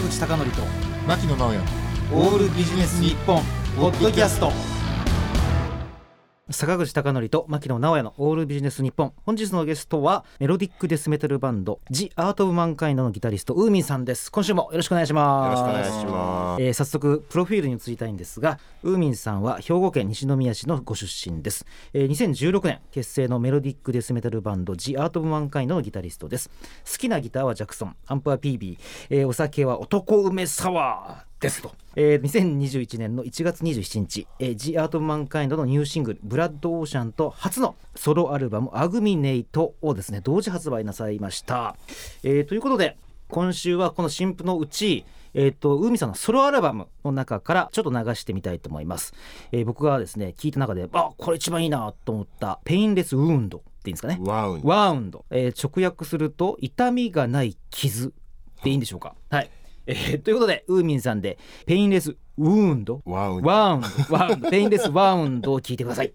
口貴則と牧野直哉オールビジネス日本ポッドキャスト。坂口孝則と牧野直哉のオールビジネス日本本日のゲストはメロディックデスメタルバンドジ・アート・オブ・マンカインドのギタリストウーミンさんです。今週もよろしくお願いします。よろしくお願いします。えー早速プロフィールに移りたいんですがウーミンさんは兵庫県西宮市のご出身です、えー2016年結成のメロディックデスメタルバンドジ・アート・オブ・マンカインドのギタリストです。好きなギターはジャクソンアンプは PB、えーお酒は男梅サワーですと、えー2021年の1月27日、えー、ジ・アート・マンカインドのニューシングル「ブラッド・オーシャン」と初のソロアルバム「アグミネイト」をですね同時発売なさいました、えーということで今週はこの新譜のうちえー、と海さんのソロアルバムの中からちょっと流してみたいと思います、えー僕がですね聞いた中であこれ一番いいなと思った「ペインレス・ウーンド」っていうんですかね。ワウン。ワウンド、えー直訳すると痛みがない傷でいいんでしょうか。はい、えーということでウーミンさんで「Painless Wound」ワウン。 Wound。Wound。Painless Wound を聞いてください。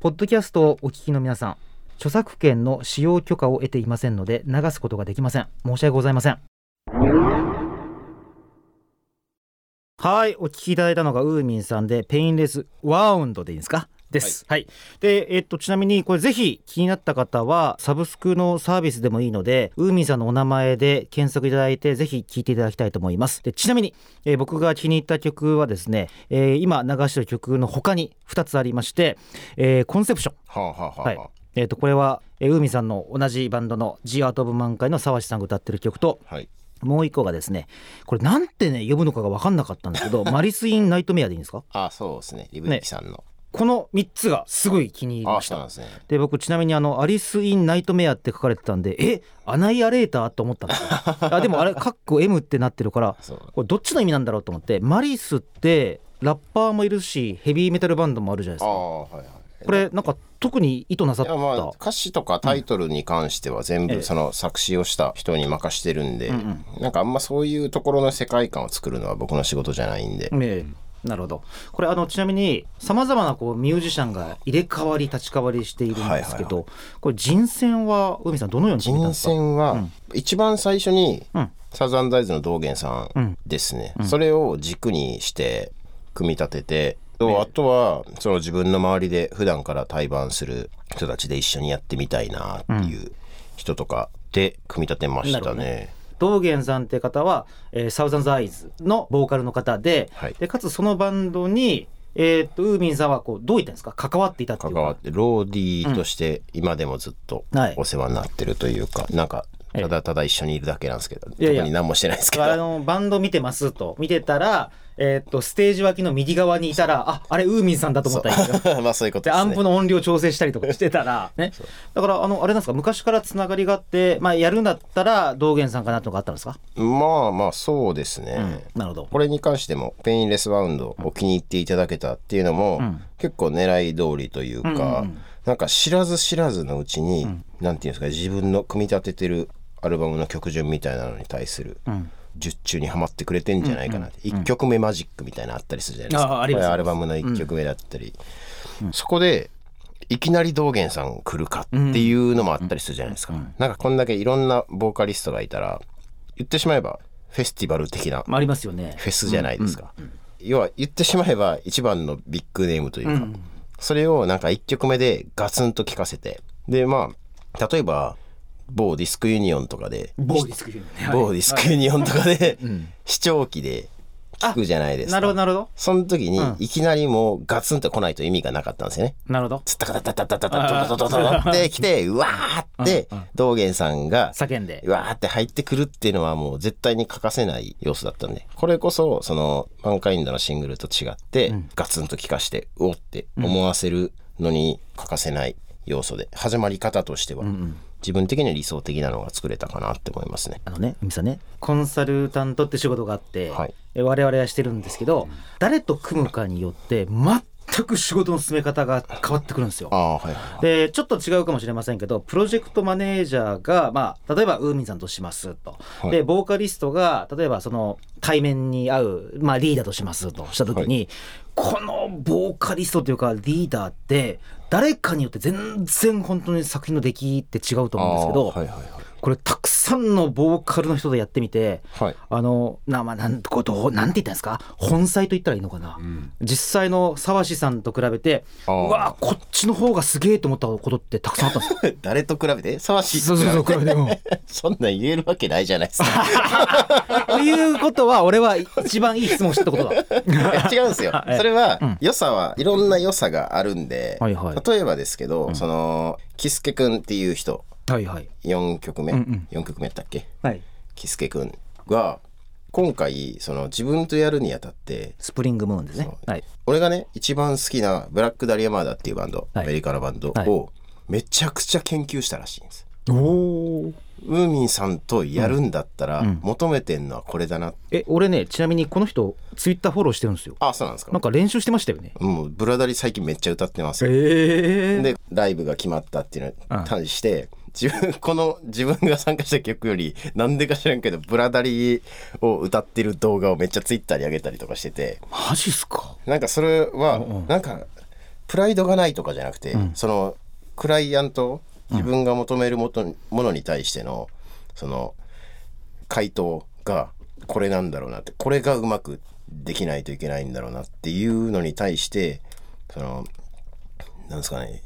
ポッドキャストをお聞きの皆さん著作権の使用許可を得ていませんので流すことができません。申し訳ございません。はいお聞きいただいたのがウーミンさんで Painless Wound でいいですか？です。はい。で、えっと、ちなみに、これぜひ気になった方は、サブスクのサービスでもいいので、ウーミンさんのお名前で検索いただいて、ぜひ聴いていただきたいと思います。で、ちなみに、えー僕が気に入った曲はですね、えー今流してる曲の他に2つありまして、えーコンセプション。はあ、はあはあはいはえー、とこれは、えーウーミンさんの同じバンドの「ジ・アート・オブ・マンカイ」の沢地さんが歌ってる曲とあ、はい。もう一個がですねこれなんてね呼ぶのかが分かんなかったんですけど「マリス・イン・ナイトメア」でいいんですか？あ、そうですね。リブリキさんの。この3つがすごい気に入りあ、ました。ですね。で僕ちなみにあの「アリス・イン・ナイトメア」って書かれてたんでえアナイアレーターと思ったんですよ。あでもあれカッコ M ってなってるから。これどっちの意味なんだろうと思ってマリスってラッパーもいるしヘビーメタルバンドもあるじゃないですか。ああ、はいはい。これなんか特に意図なさった。まあ歌詞とかタイトルに関しては全ええ。部その作詞をした人に任してるんで、うん。なんかあんまそういうところの世界観を作るのは僕の仕事じゃないんで、ええなるほど。これあのちなみにさまざまなこうミュージシャンが入れ替わり立ち替わりしているんですけど、はいこれ人選は海さんどのように人ですか？選はうん。一番最初にうん。サザンダイズの道元さうんんですね、それを軸にして組み立ててとあとはその自分の周りで普段から対バンする人たちで一緒にやってみたいなっていう人とかで組み立てましたね。道元さんって方は、えーサウザンズアイズのボーカルの方で,、はい。でかつそのバンドに、えー、とウーミンさんはこうどういったんですか？関わっていたっていうか。関わってローディーとして今でもずっとはい。お世話になってるというか、なんかええ。ただただ一緒にいるだけなんですけどいやいや。特に何もしてないですけど。あのバンド見てますと。見てたら、えー、とステージ脇の右側にいたらああれウーミンさんだと思ったらいいんですよまあそういうことですね。でアンプの音量調整したりとかしてたらね。だからあのあれなんですか？昔からつながりがあって、まあ、やるんだったら道元さんかなとかあったんですか、まあまあそうですね、なるほど。これに関してもペインレスバウンドを気に入っていただけたっていうのも、ん。結構狙い通りというか、うんうんうん。なんか知らず知らずのうちに、なんていうんですか自分の組み立ててるアルバムの曲順みたいなのに対するん術中にはまってくれてんじゃないかな。って、1曲目マジックみたいなのあったりするじゃないですか。ああります。アルバムの1曲目だったり、そこでいきなり道元さん来るかっていうのもあったりするじゃないですか、なんかこんだけいろんなボーカリストがいたら言ってしまえばフェスティバル的なまあありますよね。フェスじゃないですか、要は言ってしまえば一番のビッグネームというか、それをなんか1曲目でガツンと聴かせて。でまあ例えば某ディスクユニオンとかで某ディスクユニオンね。某ディスクユニオンとかで視聴器で聞くじゃないですか。なるほどなるほど。その時にうん。いきなりもうガツンと来ないと意味がなかったんですよね。なるほど。つったかたたたたたたたたって来てうわーって道元さんが叫んでうわーって入ってくるっていうのはもう絶対に欠かせない要素だったんでこれこそそのマンカインドのシングルと違って、ガツンと聴かしてうおって思わせるのに欠かせない要素で始まり方としては、自分的には理想的なのが作れたかなって思いますね。あのね、海さんね、コンサルタントって仕事があって、はい。え我々はしてるんですけど、誰と組むかによって、全く仕事の進め方が変わってくるんですよ。はいはいでちょっと違うかもしれませんけどプロジェクトマネージャーが、まあ、例えばウーミンさんとしますと、はい。でボーカリストが例えばその対面に会う、まあ、リーダーとしますとした時に、このボーカリストというかリーダーって誰かによって全然本当に作品の出来って違うと思うんですけど、はいはいはい。これたくさんのボーカルの人でやってみてはい。あのなまあなんこうどうなんて言ったんですか？本妻と言ったらいいのかな、実際の沢志さんと比べてうわこっちの方がすげえと思ったことってたくさんあったんですよ。誰と比べて？沢氏そうそうそう比べても。そんなん言えるわけないじゃないですか。ということは俺は一番いい質問してたことだ。違うんですよ。はい。それは、うん。良さはいろんな良さがあるんで、はいはい。例えばですけど、そのキスケくんっていう人はいはい。4曲目、うんうん。4曲目やったっけ？はい。キスケくんが今回その自分とやるにあたってスプリングムーンですね。はい。俺がね一番好きなブラック・ダリア・マーダっていうバンド、はい。アメリカのバンドはい。をめちゃくちゃ研究したらしいんです。おおウーミンさんとやるんだったら、うん。求めてんのはこれだなえ俺ねちなみにこの人ツイッターフォローしてるんですよ。あそうなんですか？なんか練習してましたよね。もうブラダリ最近めっちゃ歌ってますよ。ええでライブが決まったっていうのに対して、自分この自分が参加した曲よりなんでか知らんけどブラダリを歌ってる動画をめっちゃツイッターに上げたりとかしてて。マジっすか？なんかそれはうんうん。なんかプライドがないとかじゃなくて、そのクライアント自分が求めるもとものに対してのその回答がこれなんだろうなってこれがうまくできないといけないんだろうなっていうのに対してそのなんですかね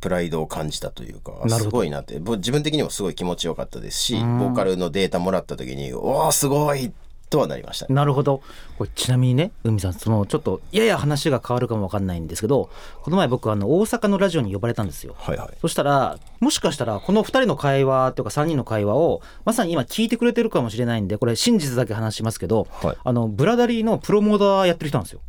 プライドを感じたというかすごいなって。ぼ自分的にもすごい気持ちよかったですしボーカルのデータもらった時におおすごいとはなりましたね。なるほど。これちなみにね海さんそのちょっとやや話が変わるかもわかんないんですけどこの前僕あの大阪のラジオに呼ばれたんですよ。はいはい。そしたらもしかしたらこの2人の会話というか3人の会話をまさに今聞いてくれてるかもしれないんでこれ真実だけ話しますけど、はい。あのブラダリーのプロモーターやってる人なんですよ、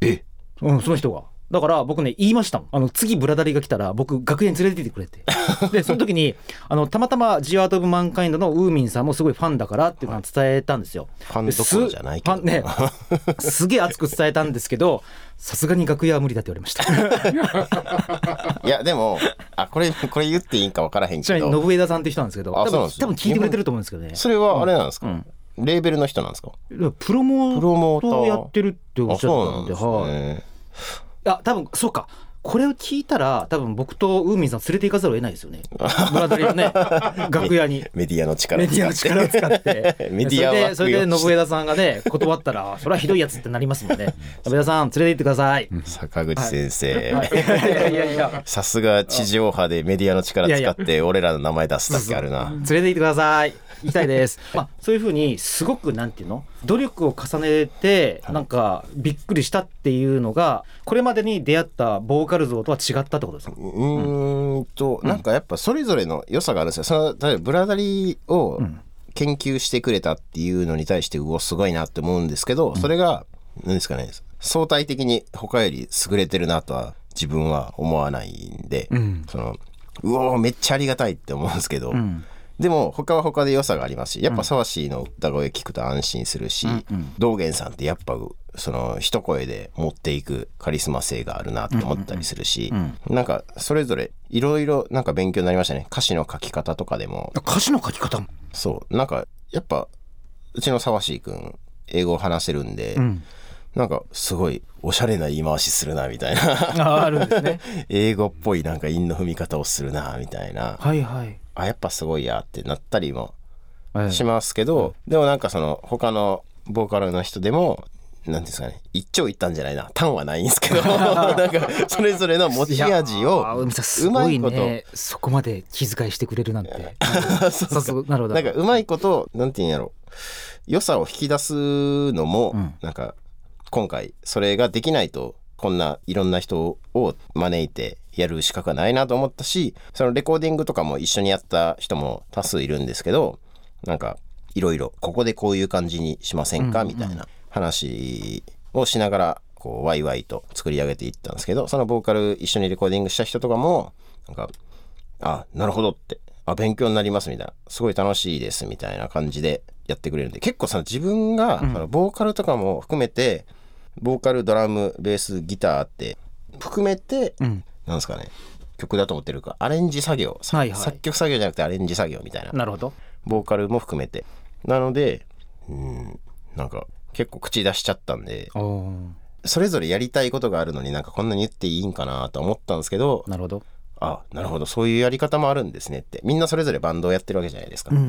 え？うん、その人が。だから僕ね言いましたもん。あの次ブラダリーが来たら僕楽屋に連れててくれて。でその時に あのたまたま「ジアート・オブ・マンカインド」のウーミンさんもすごいファンだからっていうのを伝えたんですよ。ファンどころじゃないけど。すファンね すげえ熱く伝えたんですけどさすがに楽屋は無理だって言われました。いやでもあこれこれ言っていいんか分からへんけちなみにど信枝さんって人なんですけど多分多分聞いてくれてると思うんですけどね。それはあれなんですか、うん。レーベルの人なんですか？プロモプロモーター。やってるっておっあしゃってたんで、ね、はい。あ多分そうか。これを聞いたら多分僕とウーミンさん連れて行かざるを得ないですよね。ブラドリーのね 楽屋に。メディアの力メディアの力を使って。メディア はそれでそれで信枝さんがね断ったらそれはひどいやつってなりますもんね。信枝さん連れて行ってください、坂口先生、さすが地上波でメディアの力使って俺らの名前出すだけあるな。連れて行ってください。行きたいです。まあそういうふうにすごくなんていうの？努力を重ねてなんかびっくりしたっていうのがこれまでに出会ったボーカル像とは違ったってことですか？うーんと、なんかやっぱそれぞれの良さがあるんですよ。その例えばブラダリーを研究してくれたっていうのに対してうおすごいなって思うんですけど、それが何ですかね相対的に他より優れてるなとは自分は思わないんで、ん。そのうおーめっちゃありがたいって思うんですけど、ん。でも他は他で良さがありますしやっぱ沢氏の歌声聞くと安心するし、道元さんってやっぱその一声で持っていくカリスマ性があるなって思ったりするし、なんかそれぞれいろいろなんか勉強になりましたね。歌詞の書き方とかでも。歌詞の書き方も。そう。なんかやっぱうちの沢氏くん英語を話せるんで、ん。なんかすごいおしゃれな言い回しするなみたいな。ああるんですね。英語っぽいなんか韻の踏み方をするなみたいな。はいはい。あやっぱすごいやってなったりもはいしますけど、でもなんかその他のボーカルの人でも何ていうんですかね。一長一短じゃないな。短はないんですけど。なんかそれぞれの持ち味をうまごいいことね。そこまで気遣いしてくれるなんて。そうそうなるほど。なんかうまいことなんて言うんやろ。良さを引き出すのも、ん。なんか今回それができないとこんないろんな人を招いてやる資格がないなと思ったしそのレコーディングとかも一緒にやった人も多数いるんですけどなんかいろいろここでこういう感じにしませんか？みたいな話をしながらこうワイワイと作り上げていったんですけどそのボーカル一緒にレコーディングした人とかもなんかあなるほどってあ勉強になりますみたいなすごい楽しいですみたいな感じでやってくれるんで結構その自分が、そのボーカルとかも含めてボーカルドラムベースギターって含めて、うん。なんですかね曲だと思ってるかアレンジ作業、さはいはい。作曲作業じゃなくてアレンジ作業みたいな。なるほど。ボーカルも含めて。なのでうんなんか結構口出しちゃったんでそれぞれやりたいことがあるのになんかこんなに言っていいんかなと思ったんですけどなるほど。あなるほど。そういうやり方もあるんですねって。みんなそれぞれバンドをやってるわけじゃないですか、うんうんう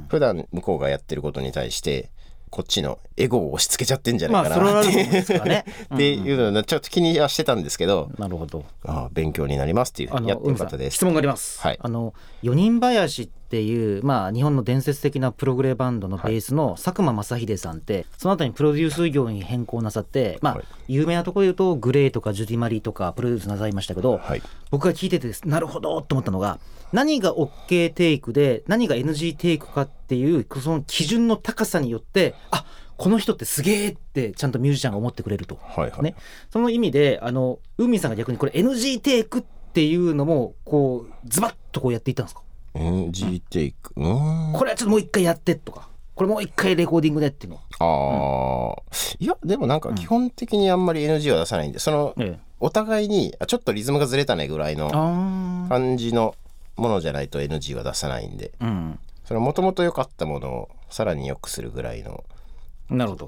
ん普段向こうがやってることに対してこっちのエゴを押し付けちゃってんじゃないかなって,、ると思うね。っていうのをちょっと気にはしてたんですけど、なるほど。あ勉強になりますっていう。やってよ海さんかったです。質問があります、はい。あの四人林っていうまあ日本の伝説的なプログレバンドのベースの佐久間正秀さんってその後にプロデュース業に変更なさってまあ、はい。有名なところで言うとグレーとかジュディマリーとかプロデュースなさいましたけど、はい。僕が聞いててなるほどと思ったのが何が OK テイクで何が NG テイクかっていうその基準の高さによってあこの人ってすげえってちゃんとミュージシャンが思ってくれると。はいはい、ね、その意味であの海さんが逆にこれ NG テイクっていうのもこうズバッとこうやっていったんですか？NG テイク？うーん。これはちょっともう一回やってとか。これもう一回レコーディングでっていうの。は、ああ、いやでもなんか基本的にあんまり NG は出さないんでそのええ、お互いにあちょっとリズムがずれたねぐらいのあ感じのものじゃないと NG は出さないんで。あうん。そのもともと良かったものをさらに良くするぐらいの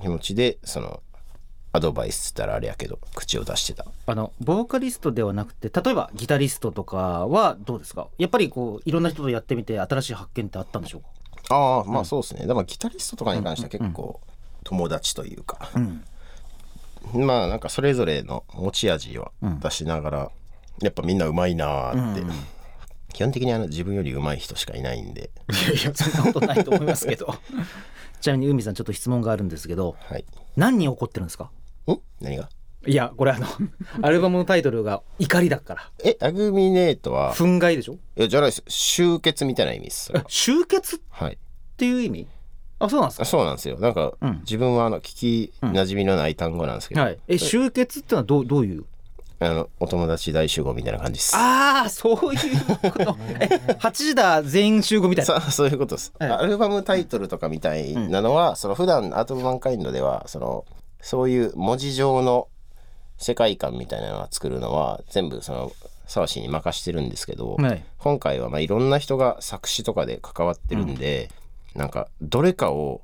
気持ちでそのアドバイスったらあれやけど口を出してた。あのボーカリストではなくて例えばギタリストとかはどうですか？やっぱりこういろんな人とやってみて新しい発見ってあったんでしょうか？ああまあそうですね、でもギタリストとかに関しては結構友達というか、ん。まあなんかそれぞれの持ち味は出しながら、やっぱみんなうまいなーって、基本的にあの自分より上手い人しかいないんで。いやいやそんなことないと思いますけど。ちなみに海さんちょっと質問があるんですけどはい。何に怒ってるんですか？ん何が？いやこれあの アルバムのタイトルが「怒り」だから。えアグミネートは？憤慨でしょ？いやじゃないです。集結みたいな意味です集結？っはい。ていう意味？あそうなんですか？あそうなんですよ。なんか、うん。自分はあの聞き馴染みのない単語なんですけど、はい。え集結ってのはどうどういう？あのお友達大集合みたいな感じです。ああそういうこと。え8時だ全員集合みたいな。そうそういうことです、はい。アルバムタイトルとかみたいなのは、その普段アート・オブ・マンカインドではそのそういう文字上の世界観みたいなのを作るのは全部その沢氏に任してるんですけど、はい。今回はまあいろんな人が作詞とかで関わってるんで、なんかどれかを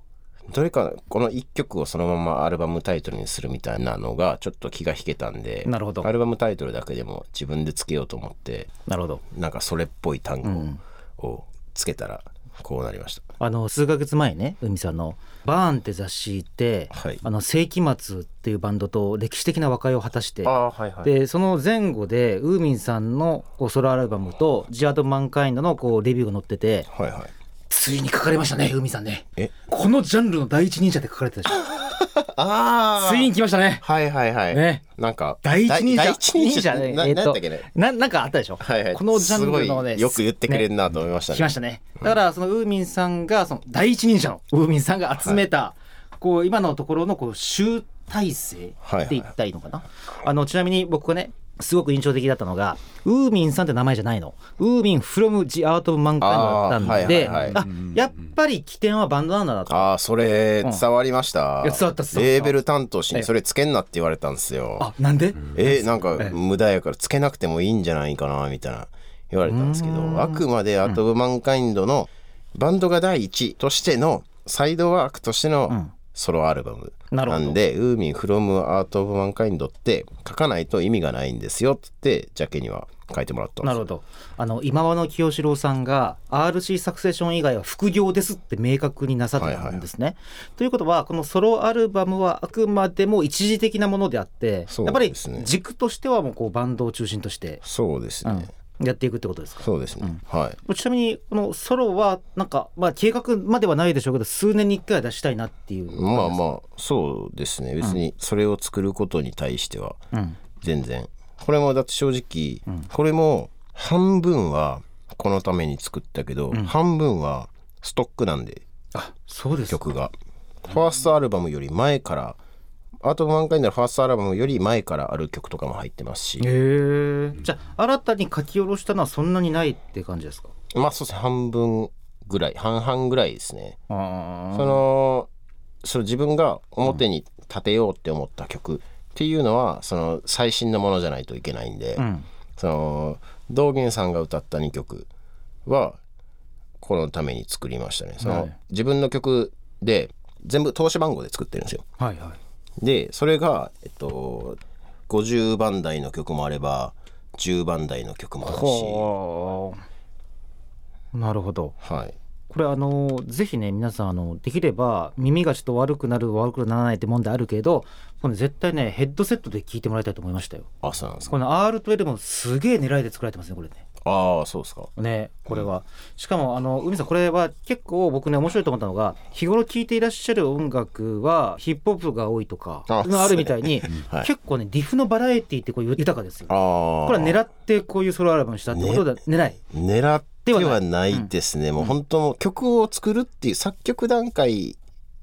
どれかこの1曲をそのままアルバムタイトルにするみたいなのがちょっと気が引けたんでなるほど。アルバムタイトルだけでも自分でつけようと思ってなるほど。なんかそれっぽい単語をつけたらこうなりました。あの数ヶ月前ね海さんの「バーン」って雑誌って、はいあの世紀末っていうバンドと歴史的な和解を果たしてはいはい。でその前後でウーミンさんのこうソロアルバムと「ジアート・マンカインド」のこうレビューが載っててはいはい。ついに書かれましたねウーミンさんねえ？このジャンルの第一人者って書かれてたでしょあついに来ましたね。はいはいはい。ね。なんか第一人者。第一人者ね。なえっとなんだっけね。ななんかあったでしょ、はいはい。このジャンルのねよく言ってくれるなと思いましたね。来ましたね。だからそのウーミンさんがその第一人者のウーミンさんが集めた、こう今のところのこう集大成って言ったらいいのかな、あのちなみに僕がねすごく印象的だったのがウーミンさんって名前じゃないの。ウーミン from the art of mankind だったんであーはいはいはい。あやっぱり起点はバンドなんだなと。ああそれ伝わりました。いや伝わったレーベル担当氏にそれつけんなって言われたんですよ。あなんで、えーなんか無駄やからつけなくてもいいんじゃないかなみたいな言われたんですけどあくまでアート・オブ・マンカインドのバンドが第一としてのサイドワークとしてのソロアルバム。なんで「ウーミン・フロム・アート・オブ・マンカインド」って書かないと意味がないんですよ。ってジャケには書いてもらったんですなるほど。あの今和の清志郎さんが RC サクセション以外は副業ですって明確になさってたんですね。ということはこのソロアルバムはあくまでも一時的なものであってそうやっぱり軸としてはもうこうバンドを中心として、そうですね、うんやっていくってことですか？そうですね、はい。ちなみにこのソロはなんか、まあ、計画まではないでしょうけど数年に1回は出したいなっていうまあまあそうですね。別にそれを作ることに対してはうん。全然。これもだって正直、これも半分はこのために作ったけど、半分はストックなんで。あそうですか。曲が。ファーストアルバムより前からアート・オブ・マンカインドのファーストアルバムより前からある曲とかも入ってますし。へえじゃあ新たに書き下ろしたのはそんなにないって感じですか？まあそうですね。半分ぐらい。半々ぐらいですね。あそのその自分が表に立てようって思った曲っていうのはその最新のものじゃないといけないんで、うん。その道元さんが歌った2曲はこのために作りましたね。その、はい。自分の曲で全部投資番号で作ってるんですよ。はいはいでそれがえっと50番台の曲もあれば10番台の曲もあるし。なるほど。はい。これあのぜひね皆さんあのできれば耳がちょっと悪くなる悪くならないって問題あるけどこれ絶対ねヘッドセットで聞いてもらいたいと思いましたよ。あそうなんですか。この R12 もすげえ狙いで作られてますねこれねああそうですか。ねこれは、しかもあの海さんこれは結構僕ね面白いと思ったのが日頃聴いていらっしゃる音楽はヒップホップが多いとかあがあるみたいに、はい。結構ねリフのバラエティってこう豊かですよ。ああこれは狙ってこういうソロアルバムにしたってことだ、狙い。狙ってはないですね、もう本当曲を作るっていう作曲段階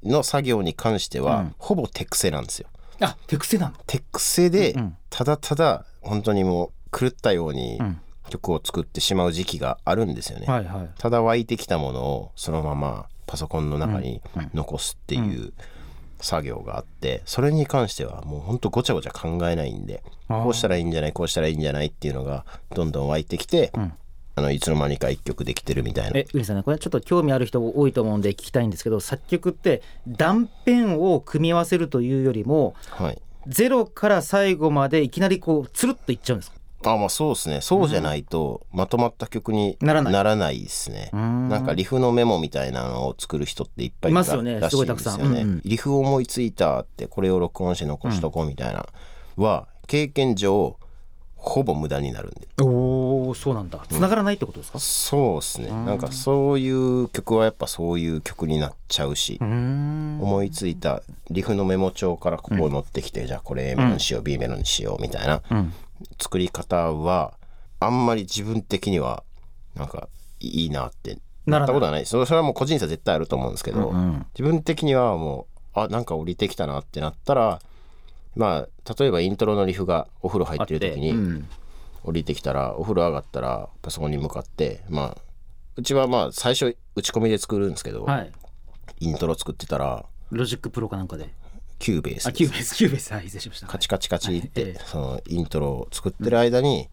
の作業に関しては、うん。ほぼ手癖なんですよ。あ手癖なの。手癖でうん。ただただ本当にもう狂ったようにうん曲を作ってしまう時期があるんですよね、はいはい。ただ湧いてきたものをそのままパソコンの中に残すっていう作業があってそれに関してはもうほんとごちゃごちゃ考えないんでこうしたらいいんじゃないこうしたらいいんじゃないっていうのがどんどん湧いてきて、ん。あのいつの間にか一曲できてるみたいな。え海さんねこれちょっと興味ある人多いと思うんで聞きたいんですけど作曲って断片を組み合わせるというよりもはい。ゼロから最後までいきなりこうつるっといっちゃうんです。かあまあそうですね。そうじゃないとまとまった曲にならない。ですね。ん。なんかリフのメモみたいなのを作る人っていっぱいいますよね。すごいたくさん。うん。うん。リフ思いついたってこれを録音して残しとこうみたいな、は経験上ほぼ無駄になるんで。おおそうなんだ。繋がらないってことですか？そうですね。なんかそういう曲はやっぱそういう曲になっちゃうし、うん。思いついたリフのメモ帳からここを乗ってきて、じゃあこれ A メロにしよう、B メロにしようみたいなうん作り方はあんまり自分的にはなんかいいなって。なったことはない。それそれはもう個人差絶対あると思うんですけど、うん自分的にはもうあなんか降りてきたなってなったらまあ例えばイントロのリフがお風呂入ってる時にうん。降りてきたらお風呂上がったらパソコンに向かってまあうちはまあ最初打ち込みで作るんですけど、はい。イントロ作ってたら Logic Pro かなんかで Cubase あキューベース Cubase。はい失礼しました。カチカチカチって、はい。ええ。そのイントロを作ってる間に、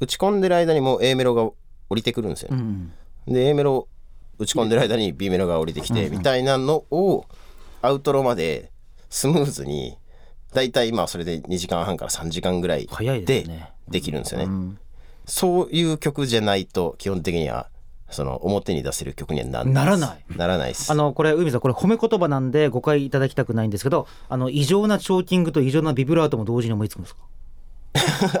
打ち込んでる間にもう A メロが降りてくるんですよ、うんで A メロ打ち込んでる間に B メロが降りてきて、みたいなのをアウトロまでスムーズにだいたい今それで2時間半から3時間ぐらいでできるんですよね、うんそういう曲じゃないと基本的にはその表に出せる曲にはなならない。ならないです。あのこれ海さんこれ褒め言葉なんで誤解いただきたくないんですけどあの異常なチョーキングと異常なビブラートも同時に思いつくんですか？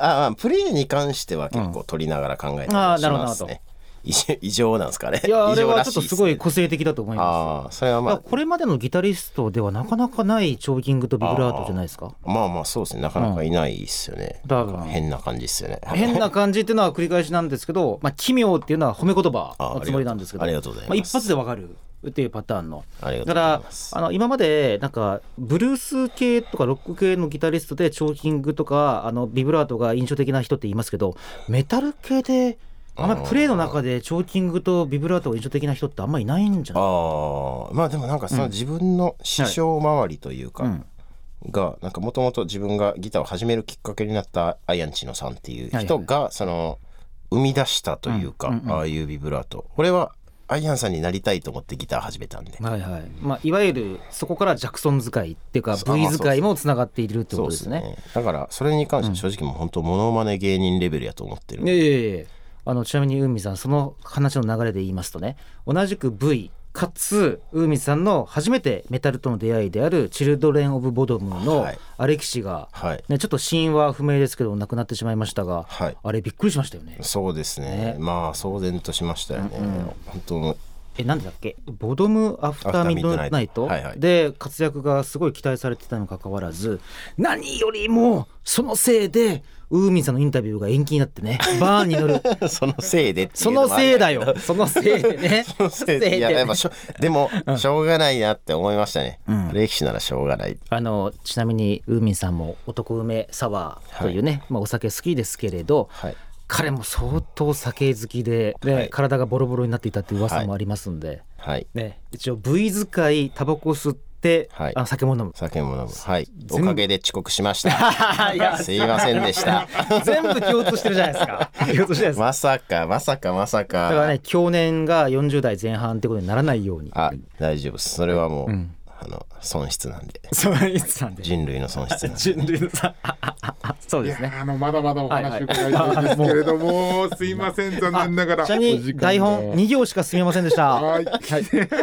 ああプレイに関しては結構取りながら考えてああしなるほどなるますね 異常なんですかね？いやあ異れはちょっとすごい個性的だと思います。ああそれはまあこれまでのギタリストではなかなかないチョーキングとビブラートじゃないですか？まあまあそうですね。なかなかいないですよね、だから。なんか変な感じですよね。変な感じっていうのは繰り返しなんですけど、まあ、奇妙っていうのは褒め言葉のつもりなんですけどあありがとうございます。あ、一発でわかるっていうパターンの。だからあの今までなんかブルース系とかロック系のギタリストでチョーキングとかあのビブラートが印象的な人って言いますけどメタル系であんまりプレイの中でチョーキングとビブラートが印象的な人ってあんまりいないんじゃない？ああまあでもなんかその自分の師匠周りというか、うんがなんかもともと自分がギターを始めるきっかけになったアイアンチノさんっていう人がその生み出したというか、うんうんうんああいうビブラート。俺はアイアンさんになりたいと思ってギター始めたんで、はいはい。まあ、いわゆるそこからジャクソン使いっていうか V 使いもつながっているってことですね。そうだからそれに関しては正直もう本当モノマネ芸人レベルやと思ってるんで、いやいやいやあのちなみに海さんその話の流れで言いますとね同じく V かつ海さんの初めてメタルとの出会いであるチルドレン・オブ・ボドムのはい。アレキシが、はい。ね、ちょっと死因は不明ですけど亡くなってしまいましたが、はい。あれびっくりしましたよね。そうですね。ね。まあ騒然としましたよね、本当のえなんだっけ？ボドム・アフター・ミッドナイト？はいはい。で活躍がすごい期待されてたにもかかわらず何よりもそのせいでウーミンさんのインタビューが延期になってね。バーンに乗る。そのせいでっていそうのせいだよ。そのせいでね。そのせいで。いややっぱしょでもしょうがないなって思いましたね、ん。歴史ならしょうがない。あのちなみにウーミンさんも男梅サワーというね、まあ、お酒好きですけれど、はい彼も相当酒好きで、ねはい。体がボロボロになっていたっていう噂もありますんで、はい。ね、一応 V 使いタバコ吸って、はい。あの酒も飲む。酒も飲む。はい。おかげで遅刻しました。いやすいませんでした。全部共通してるじゃないですか。共通してまさかまさかまさか。だからね去年が40代前半ってことにならないように。あ大丈夫です。それはもう、あの損失なんで。そういつなんで。人類の損失なんで。人類のさそういですねやあのまだまだお話伺いたいんですけれども、すいません残念ながら台本2行しか進みませんでしたはい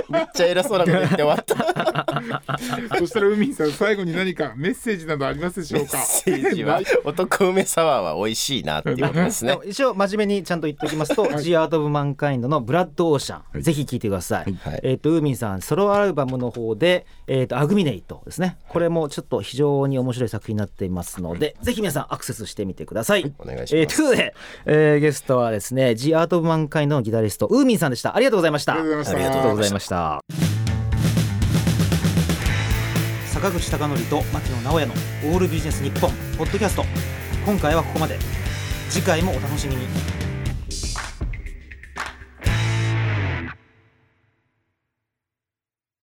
めっちゃ偉そうなこと言って終わったそしたら海さん最後に何かメッセージなどありますでしょうかメッセージは男梅サワーは美味しいなっていうことですね一応真面目にちゃんと言っておきますと「ジアート・オブ・マンカインド」の「ブラッド・オーシャン」ぜひ聴いてください、はいえっ、とウーミンさんソロアルバムの方で「えー、とアグミネイト」ですね。これもちょっと非常に面白い作品になっていますので、ぜひ皆さんアクセスしてみてください、お願いします。えーということで、えーゲストはですね「ジアート・オブ・マンカインド」のギタリストウーミンさんでした。ありがとうございました。ありがとうございました。ありがとうございました。ありがとうございました坂口孝則と牧野直哉の「オールビジネス日本ポッドキャスト。今回はここまで。次回もお楽しみに